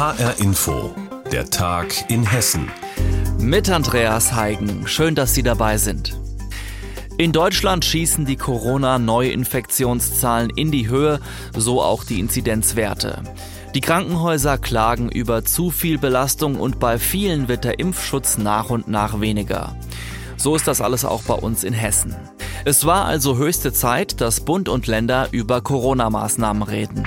HR Info, der Tag in Hessen. Mit Andreas Heigen. Schön, dass Sie dabei sind. In Deutschland schießen die Corona-Neuinfektionszahlen in die Höhe, so auch die Inzidenzwerte. Die Krankenhäuser klagen über zu viel Belastung und bei vielen wird der Impfschutz nach und nach weniger. So ist das alles auch bei uns in Hessen. Es war also höchste Zeit, dass Bund und Länder über Corona-Maßnahmen reden.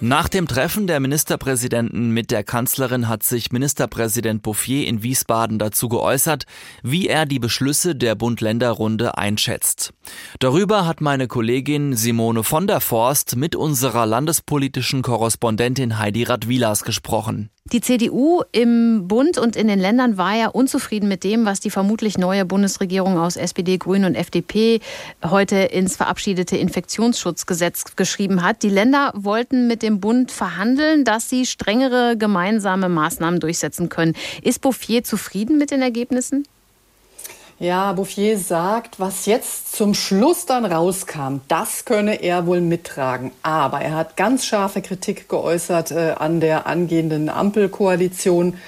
Nach dem Treffen der Ministerpräsidenten mit der Kanzlerin hat sich Ministerpräsident Bouffier in Wiesbaden dazu geäußert, wie er die Beschlüsse der Bund-Länder-Runde einschätzt. Darüber hat meine Kollegin Simone von der Forst mit unserer landespolitischen Korrespondentin Heidi Radwilas gesprochen. Die CDU im Bund und in den Ländern war ja unzufrieden mit dem, was die vermutlich neue Bundesregierung aus SPD, Grünen und FDP heute ins verabschiedete Infektionsschutzgesetz geschrieben hat. Die Länder wollten mit dem Bund verhandeln, dass sie strengere gemeinsame Maßnahmen durchsetzen können. Ist Bouffier zufrieden mit den Ergebnissen? Ja, Bouffier sagt, was jetzt zum Schluss dann rauskam, das könne er wohl mittragen. Aber er hat ganz scharfe Kritik geäußert äh, an der angehenden Ampelkoalition.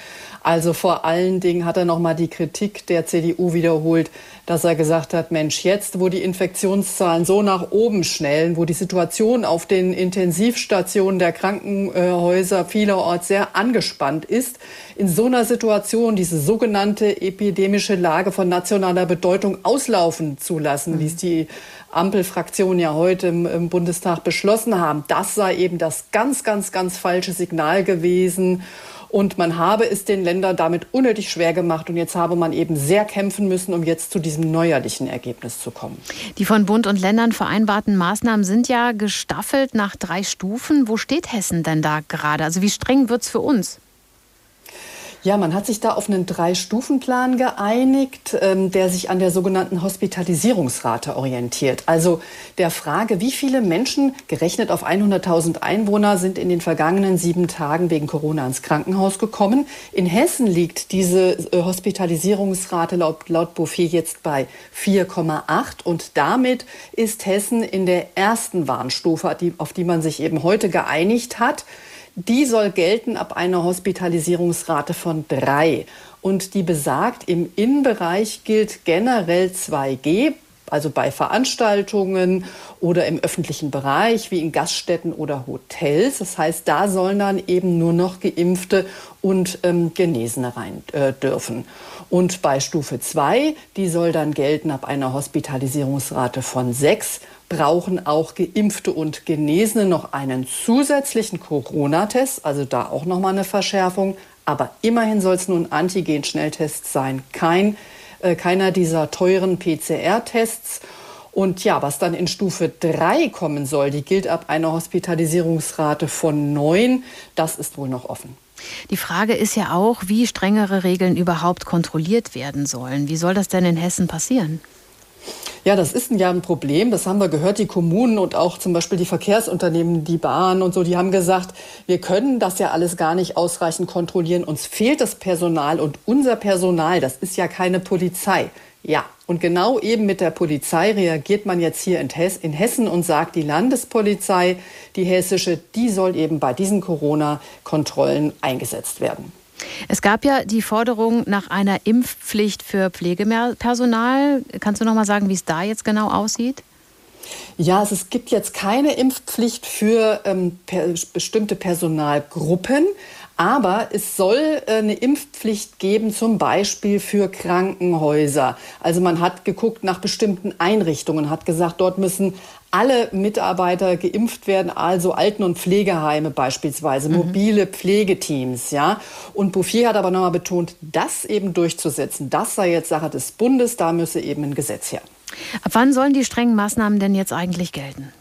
Also vor allen Dingen hat er noch mal die Kritik der CDU wiederholt, dass er gesagt hat, Mensch, jetzt, wo die Infektionszahlen so nach oben schnellen, wo die Situation auf den Intensivstationen der Krankenhäuser vielerorts sehr angespannt ist, in so einer Situation diese sogenannte epidemische Lage von nationaler Bedeutung auslaufen zu lassen, mhm. wie es die Ampelfraktionen ja heute im, im Bundestag beschlossen haben, das sei eben das ganz, ganz, ganz falsche Signal gewesen. Und man habe es den Ländern damit unnötig schwer gemacht. Und jetzt habe man eben sehr kämpfen müssen, um jetzt zu diesem neuerlichen Ergebnis zu kommen. Die von Bund und Ländern vereinbarten Maßnahmen sind ja gestaffelt nach drei Stufen. Wo steht Hessen denn da gerade? Also wie streng wird es für uns? Ja, man hat sich da auf einen Drei-Stufen-Plan geeinigt, ähm, der sich an der sogenannten Hospitalisierungsrate orientiert. Also der Frage, wie viele Menschen, gerechnet auf 100.000 Einwohner, sind in den vergangenen sieben Tagen wegen Corona ins Krankenhaus gekommen. In Hessen liegt diese äh, Hospitalisierungsrate laut, laut Bouffier jetzt bei 4,8 und damit ist Hessen in der ersten Warnstufe, auf die man sich eben heute geeinigt hat. Die soll gelten ab einer Hospitalisierungsrate von drei. Und die besagt, im Innenbereich gilt generell 2G, also bei Veranstaltungen oder im öffentlichen Bereich wie in Gaststätten oder Hotels. Das heißt, da sollen dann eben nur noch Geimpfte und ähm, Genesene rein äh, dürfen. Und bei Stufe 2, die soll dann gelten ab einer Hospitalisierungsrate von 6 brauchen auch Geimpfte und Genesene noch einen zusätzlichen Corona-Test, also da auch noch mal eine Verschärfung. Aber immerhin soll es nun Antigen-Schnelltest sein, kein, äh, keiner dieser teuren PCR-Tests. Und ja, was dann in Stufe 3 kommen soll, die gilt ab einer Hospitalisierungsrate von 9, das ist wohl noch offen. Die Frage ist ja auch, wie strengere Regeln überhaupt kontrolliert werden sollen. Wie soll das denn in Hessen passieren? Ja, das ist ja ein Problem. Das haben wir gehört. Die Kommunen und auch zum Beispiel die Verkehrsunternehmen, die Bahn und so, die haben gesagt, wir können das ja alles gar nicht ausreichend kontrollieren. Uns fehlt das Personal und unser Personal, das ist ja keine Polizei. Ja, und genau eben mit der Polizei reagiert man jetzt hier in, Hessen und sagt, die Landespolizei, die hessische, die soll eben bei diesen Corona-Kontrollen eingesetzt werden. Es gab ja die Forderung nach einer Impfpflicht für Pflegepersonal. Kannst du noch mal sagen, wie es da jetzt genau aussieht? Ja, also es gibt jetzt keine Impfpflicht für ähm, per bestimmte Personalgruppen, aber es soll äh, eine Impfpflicht geben, zum Beispiel für Krankenhäuser. Also man hat geguckt nach bestimmten Einrichtungen, hat gesagt, dort müssen alle Mitarbeiter geimpft werden, also Alten- und Pflegeheime beispielsweise, mhm. mobile Pflegeteams, ja. Und Bouffier hat aber nochmal betont, das eben durchzusetzen, das sei jetzt Sache des Bundes, da müsse eben ein Gesetz her. Ab wann sollen die strengen Maßnahmen denn jetzt eigentlich gelten?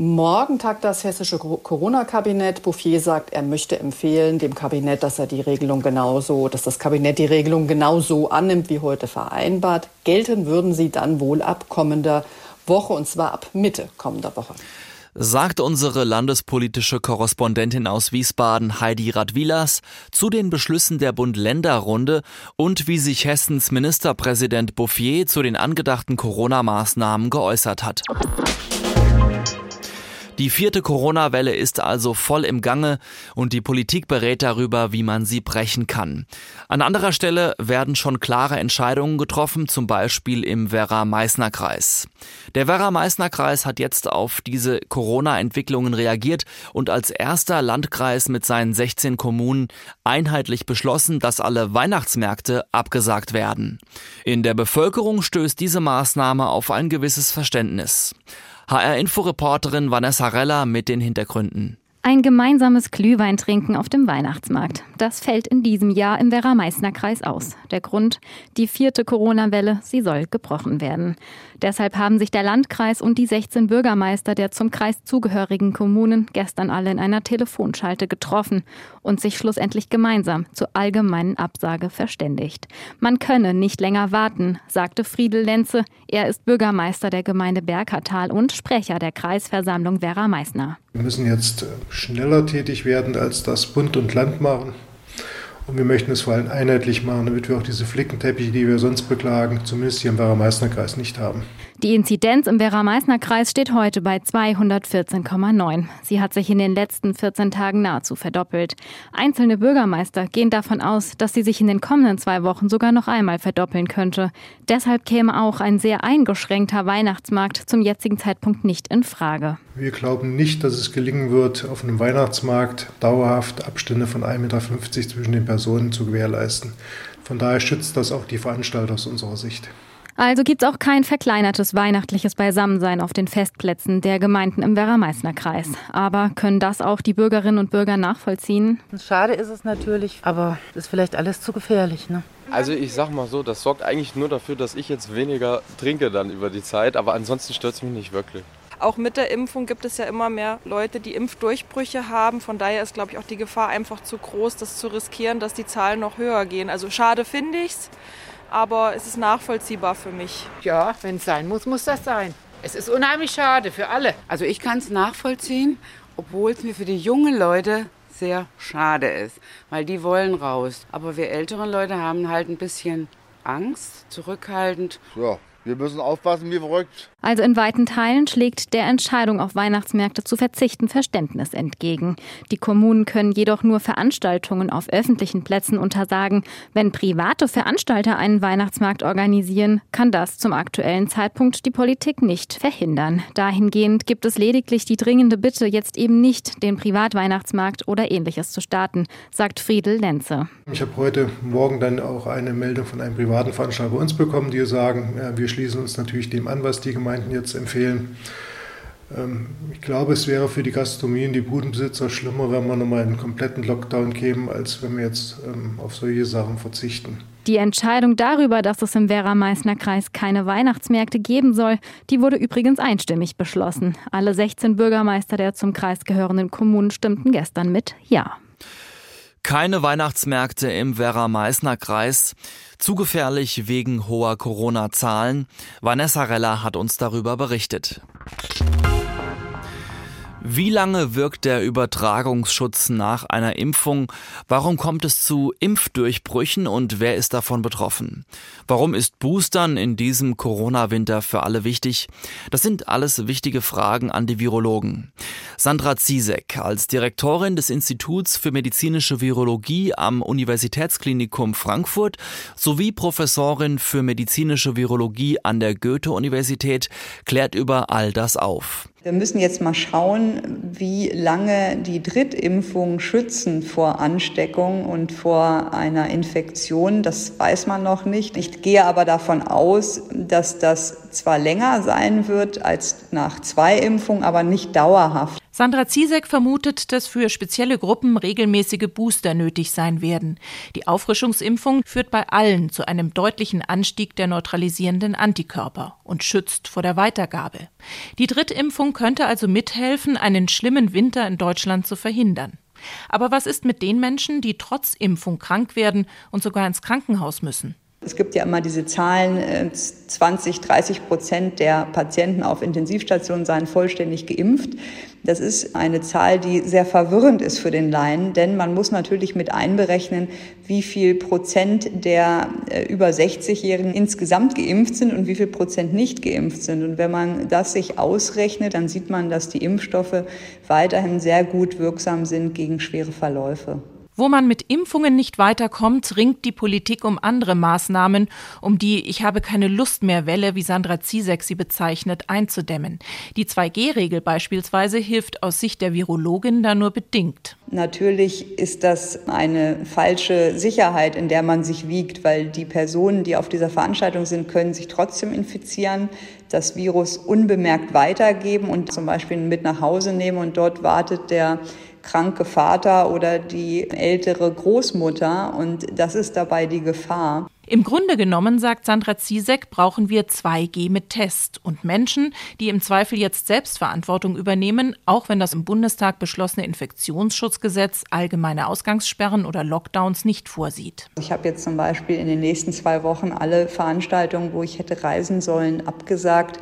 Morgen tagt das hessische Corona-Kabinett. Bouffier sagt, er möchte empfehlen dem Kabinett, dass er die Regelung genauso, dass das Kabinett die Regelung genauso annimmt wie heute vereinbart. Gelten würden sie dann wohl ab kommender Woche und zwar ab Mitte kommender Woche. Sagt unsere landespolitische Korrespondentin aus Wiesbaden Heidi Radwilas zu den Beschlüssen der Bund-Länder-Runde und wie sich Hessens Ministerpräsident Bouffier zu den angedachten Corona-Maßnahmen geäußert hat. Die vierte Corona-Welle ist also voll im Gange und die Politik berät darüber, wie man sie brechen kann. An anderer Stelle werden schon klare Entscheidungen getroffen, zum Beispiel im Werra-Meißner-Kreis. Der Werra-Meißner-Kreis hat jetzt auf diese Corona-Entwicklungen reagiert und als erster Landkreis mit seinen 16 Kommunen einheitlich beschlossen, dass alle Weihnachtsmärkte abgesagt werden. In der Bevölkerung stößt diese Maßnahme auf ein gewisses Verständnis. HR-Inforeporterin Vanessa Rella mit den Hintergründen. Ein gemeinsames Glühwein trinken auf dem Weihnachtsmarkt. Das fällt in diesem Jahr im Werra-Meißner-Kreis aus. Der Grund? Die vierte Corona-Welle. Sie soll gebrochen werden. Deshalb haben sich der Landkreis und die 16 Bürgermeister der zum Kreis zugehörigen Kommunen gestern alle in einer Telefonschalte getroffen und sich schlussendlich gemeinsam zur allgemeinen Absage verständigt. Man könne nicht länger warten, sagte Friedel Lenze. Er ist Bürgermeister der Gemeinde Bergertal und Sprecher der Kreisversammlung Werra-Meißner. Wir müssen jetzt schneller tätig werden, als das Bund und Land machen. Und wir möchten es vor allem einheitlich machen, damit wir auch diese Flickenteppiche, die wir sonst beklagen, zumindest hier im Werra-Meißner-Kreis nicht haben. Die Inzidenz im Werra-Meißner-Kreis steht heute bei 214,9. Sie hat sich in den letzten 14 Tagen nahezu verdoppelt. Einzelne Bürgermeister gehen davon aus, dass sie sich in den kommenden zwei Wochen sogar noch einmal verdoppeln könnte. Deshalb käme auch ein sehr eingeschränkter Weihnachtsmarkt zum jetzigen Zeitpunkt nicht in Frage. Wir glauben nicht, dass es gelingen wird, auf einem Weihnachtsmarkt dauerhaft Abstände von 1,50 Meter zwischen den Personen zu gewährleisten. Von daher schützt das auch die Veranstalter aus unserer Sicht. Also gibt es auch kein verkleinertes weihnachtliches Beisammensein auf den Festplätzen der Gemeinden im Werra-Meißner-Kreis. Aber können das auch die Bürgerinnen und Bürger nachvollziehen? Schade ist es natürlich, aber es ist vielleicht alles zu gefährlich. Ne? Also ich sag mal so, das sorgt eigentlich nur dafür, dass ich jetzt weniger trinke dann über die Zeit, aber ansonsten stört es mich nicht wirklich. Auch mit der Impfung gibt es ja immer mehr Leute, die Impfdurchbrüche haben. Von daher ist, glaube ich, auch die Gefahr einfach zu groß, das zu riskieren, dass die Zahlen noch höher gehen. Also schade finde ich es aber es ist nachvollziehbar für mich. Ja, wenn es sein muss, muss das sein. Es ist unheimlich schade für alle. Also ich kann es nachvollziehen, obwohl es mir für die jungen Leute sehr schade ist, weil die wollen raus. Aber wir älteren Leute haben halt ein bisschen Angst, zurückhaltend. Ja, wir müssen aufpassen wie verrückt. Also in weiten Teilen schlägt der Entscheidung, auf Weihnachtsmärkte zu verzichten, Verständnis entgegen. Die Kommunen können jedoch nur Veranstaltungen auf öffentlichen Plätzen untersagen. Wenn private Veranstalter einen Weihnachtsmarkt organisieren, kann das zum aktuellen Zeitpunkt die Politik nicht verhindern. Dahingehend gibt es lediglich die dringende Bitte, jetzt eben nicht den Privatweihnachtsmarkt oder ähnliches zu starten, sagt Friedel Lenze. Ich habe heute Morgen dann auch eine Meldung von einem privaten Veranstalter bei uns bekommen, die sagen, wir schließen uns natürlich dem an, was die Gemeinden jetzt empfehlen. Ähm, ich glaube, es wäre für die Gastronomie und die Budenbesitzer schlimmer, wenn wir nochmal einen kompletten Lockdown kämen, als wenn wir jetzt ähm, auf solche Sachen verzichten. Die Entscheidung darüber, dass es im Werra-Meißner-Kreis keine Weihnachtsmärkte geben soll, die wurde übrigens einstimmig beschlossen. Alle 16 Bürgermeister der zum Kreis gehörenden Kommunen stimmten gestern mit Ja. Keine Weihnachtsmärkte im Werra-Meißner-Kreis. Zu gefährlich wegen hoher Corona-Zahlen. Vanessa Reller hat uns darüber berichtet. Wie lange wirkt der Übertragungsschutz nach einer Impfung? Warum kommt es zu Impfdurchbrüchen und wer ist davon betroffen? Warum ist Boostern in diesem Corona-Winter für alle wichtig? Das sind alles wichtige Fragen an die Virologen. Sandra Ziesek als Direktorin des Instituts für medizinische Virologie am Universitätsklinikum Frankfurt sowie Professorin für medizinische Virologie an der Goethe-Universität klärt über all das auf. Wir müssen jetzt mal schauen, wie lange die Drittimpfungen schützen vor Ansteckung und vor einer Infektion. Das weiß man noch nicht. Ich gehe aber davon aus, dass das zwar länger sein wird als nach zwei Impfungen, aber nicht dauerhaft. Sandra Ziesek vermutet, dass für spezielle Gruppen regelmäßige Booster nötig sein werden. Die Auffrischungsimpfung führt bei allen zu einem deutlichen Anstieg der neutralisierenden Antikörper und schützt vor der Weitergabe. Die Drittimpfung könnte also mithelfen, einen schlimmen Winter in Deutschland zu verhindern. Aber was ist mit den Menschen, die trotz Impfung krank werden und sogar ins Krankenhaus müssen? Es gibt ja immer diese Zahlen, 20, äh, 30 Prozent der Patienten auf Intensivstationen seien vollständig geimpft. Das ist eine Zahl, die sehr verwirrend ist für den Laien, denn man muss natürlich mit einberechnen, wie viel Prozent der äh, über 60-Jährigen insgesamt geimpft sind und wie viel Prozent nicht geimpft sind. Und wenn man das sich ausrechnet, dann sieht man, dass die Impfstoffe weiterhin sehr gut wirksam sind gegen schwere Verläufe. Wo man mit Impfungen nicht weiterkommt, ringt die Politik um andere Maßnahmen, um die Ich habe keine Lust mehr Welle, wie Sandra Ziesek sie bezeichnet, einzudämmen. Die 2G-Regel beispielsweise hilft aus Sicht der Virologin da nur bedingt. Natürlich ist das eine falsche Sicherheit, in der man sich wiegt, weil die Personen, die auf dieser Veranstaltung sind, können sich trotzdem infizieren, das Virus unbemerkt weitergeben und zum Beispiel mit nach Hause nehmen und dort wartet der kranke Vater oder die ältere Großmutter. Und das ist dabei die Gefahr. Im Grunde genommen, sagt Sandra Ziesek, brauchen wir 2G mit Test und Menschen, die im Zweifel jetzt Selbstverantwortung übernehmen, auch wenn das im Bundestag beschlossene Infektionsschutzgesetz allgemeine Ausgangssperren oder Lockdowns nicht vorsieht. Ich habe jetzt zum Beispiel in den nächsten zwei Wochen alle Veranstaltungen, wo ich hätte reisen sollen, abgesagt.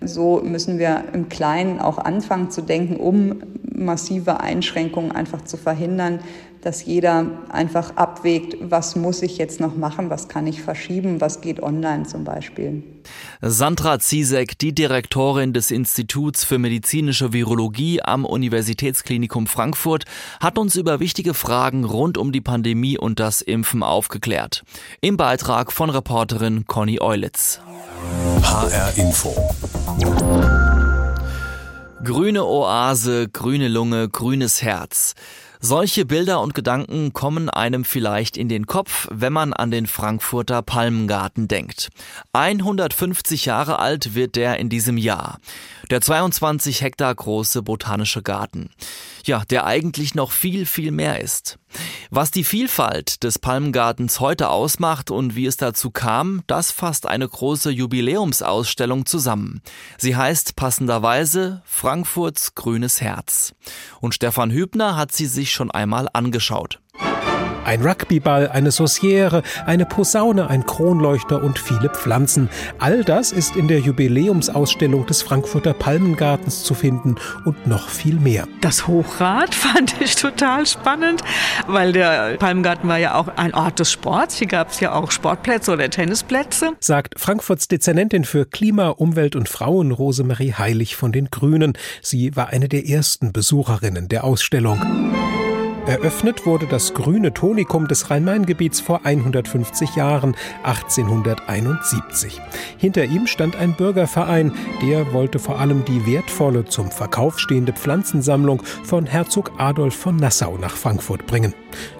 So müssen wir im Kleinen auch anfangen zu denken, um massive Einschränkungen einfach zu verhindern, dass jeder einfach abwägt, was muss ich jetzt noch machen, was kann ich verschieben, was geht online zum Beispiel. Sandra Ziesek, die Direktorin des Instituts für medizinische Virologie am Universitätsklinikum Frankfurt, hat uns über wichtige Fragen rund um die Pandemie und das Impfen aufgeklärt. Im Beitrag von Reporterin Conny Eulitz. HR Info. Grüne Oase, grüne Lunge, grünes Herz. Solche Bilder und Gedanken kommen einem vielleicht in den Kopf, wenn man an den Frankfurter Palmengarten denkt. 150 Jahre alt wird der in diesem Jahr. Der 22 Hektar große botanische Garten. Ja, der eigentlich noch viel, viel mehr ist. Was die Vielfalt des Palmgartens heute ausmacht und wie es dazu kam, das fasst eine große Jubiläumsausstellung zusammen. Sie heißt passenderweise Frankfurts grünes Herz. Und Stefan Hübner hat sie sich schon einmal angeschaut. Ein Rugbyball, eine Sauciere, eine Posaune, ein Kronleuchter und viele Pflanzen. All das ist in der Jubiläumsausstellung des Frankfurter Palmengartens zu finden und noch viel mehr. Das Hochrad fand ich total spannend, weil der Palmengarten war ja auch ein Ort des Sports. Hier gab es ja auch Sportplätze oder Tennisplätze. Sagt Frankfurts Dezernentin für Klima, Umwelt und Frauen Rosemarie Heilig von den Grünen. Sie war eine der ersten Besucherinnen der Ausstellung. Eröffnet wurde das grüne Tonikum des Rhein-Main-Gebiets vor 150 Jahren, 1871. Hinter ihm stand ein Bürgerverein, der wollte vor allem die wertvolle, zum Verkauf stehende Pflanzensammlung von Herzog Adolf von Nassau nach Frankfurt bringen.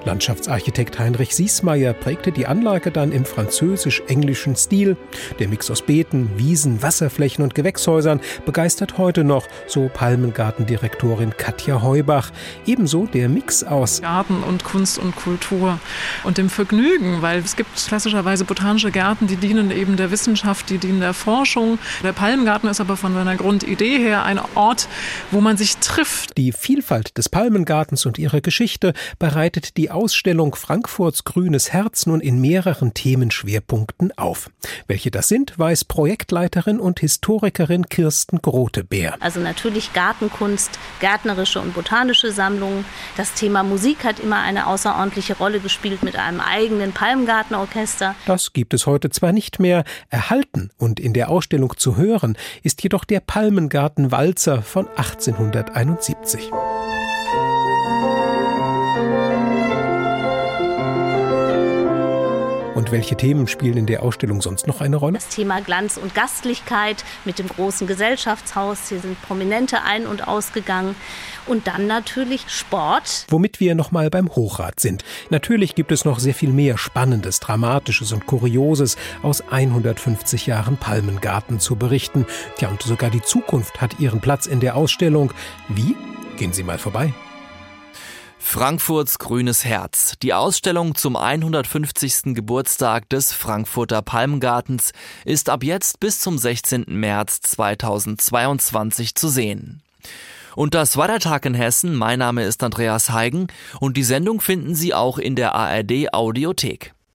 Landschaftsarchitekt Heinrich Siesmeier prägte die Anlage dann im französisch-englischen Stil. Der Mix aus Beeten, Wiesen, Wasserflächen und Gewächshäusern begeistert heute noch, so Palmengartendirektorin Katja Heubach. Ebenso der Mix aus Garten und Kunst und Kultur und dem Vergnügen, weil es gibt klassischerweise botanische Gärten, die dienen eben der Wissenschaft, die dienen der Forschung. Der Palmengarten ist aber von seiner Grundidee her ein Ort, wo man sich trifft. Die Vielfalt des Palmengartens und ihre Geschichte bereitet die Ausstellung Frankfurts Grünes Herz nun in mehreren Themenschwerpunkten auf. Welche das sind, weiß Projektleiterin und Historikerin Kirsten Grotebeer. Also natürlich Gartenkunst, gärtnerische und botanische Sammlungen. Das Thema Musik hat immer eine außerordentliche Rolle gespielt mit einem eigenen Palmgartenorchester. Das gibt es heute zwar nicht mehr, erhalten und in der Ausstellung zu hören ist jedoch der Palmengartenwalzer von 1871. Und welche Themen spielen in der Ausstellung sonst noch eine Rolle? Das Thema Glanz und Gastlichkeit mit dem großen Gesellschaftshaus. Hier sind Prominente ein- und ausgegangen. Und dann natürlich Sport. Womit wir nochmal beim Hochrad sind. Natürlich gibt es noch sehr viel mehr Spannendes, Dramatisches und Kurioses aus 150 Jahren Palmengarten zu berichten. Tja, und sogar die Zukunft hat ihren Platz in der Ausstellung. Wie? Gehen Sie mal vorbei. Frankfurts grünes Herz. Die Ausstellung zum 150. Geburtstag des Frankfurter Palmgartens ist ab jetzt bis zum 16. März 2022 zu sehen. Und das war der Tag in Hessen. Mein Name ist Andreas Heigen und die Sendung finden Sie auch in der ARD Audiothek.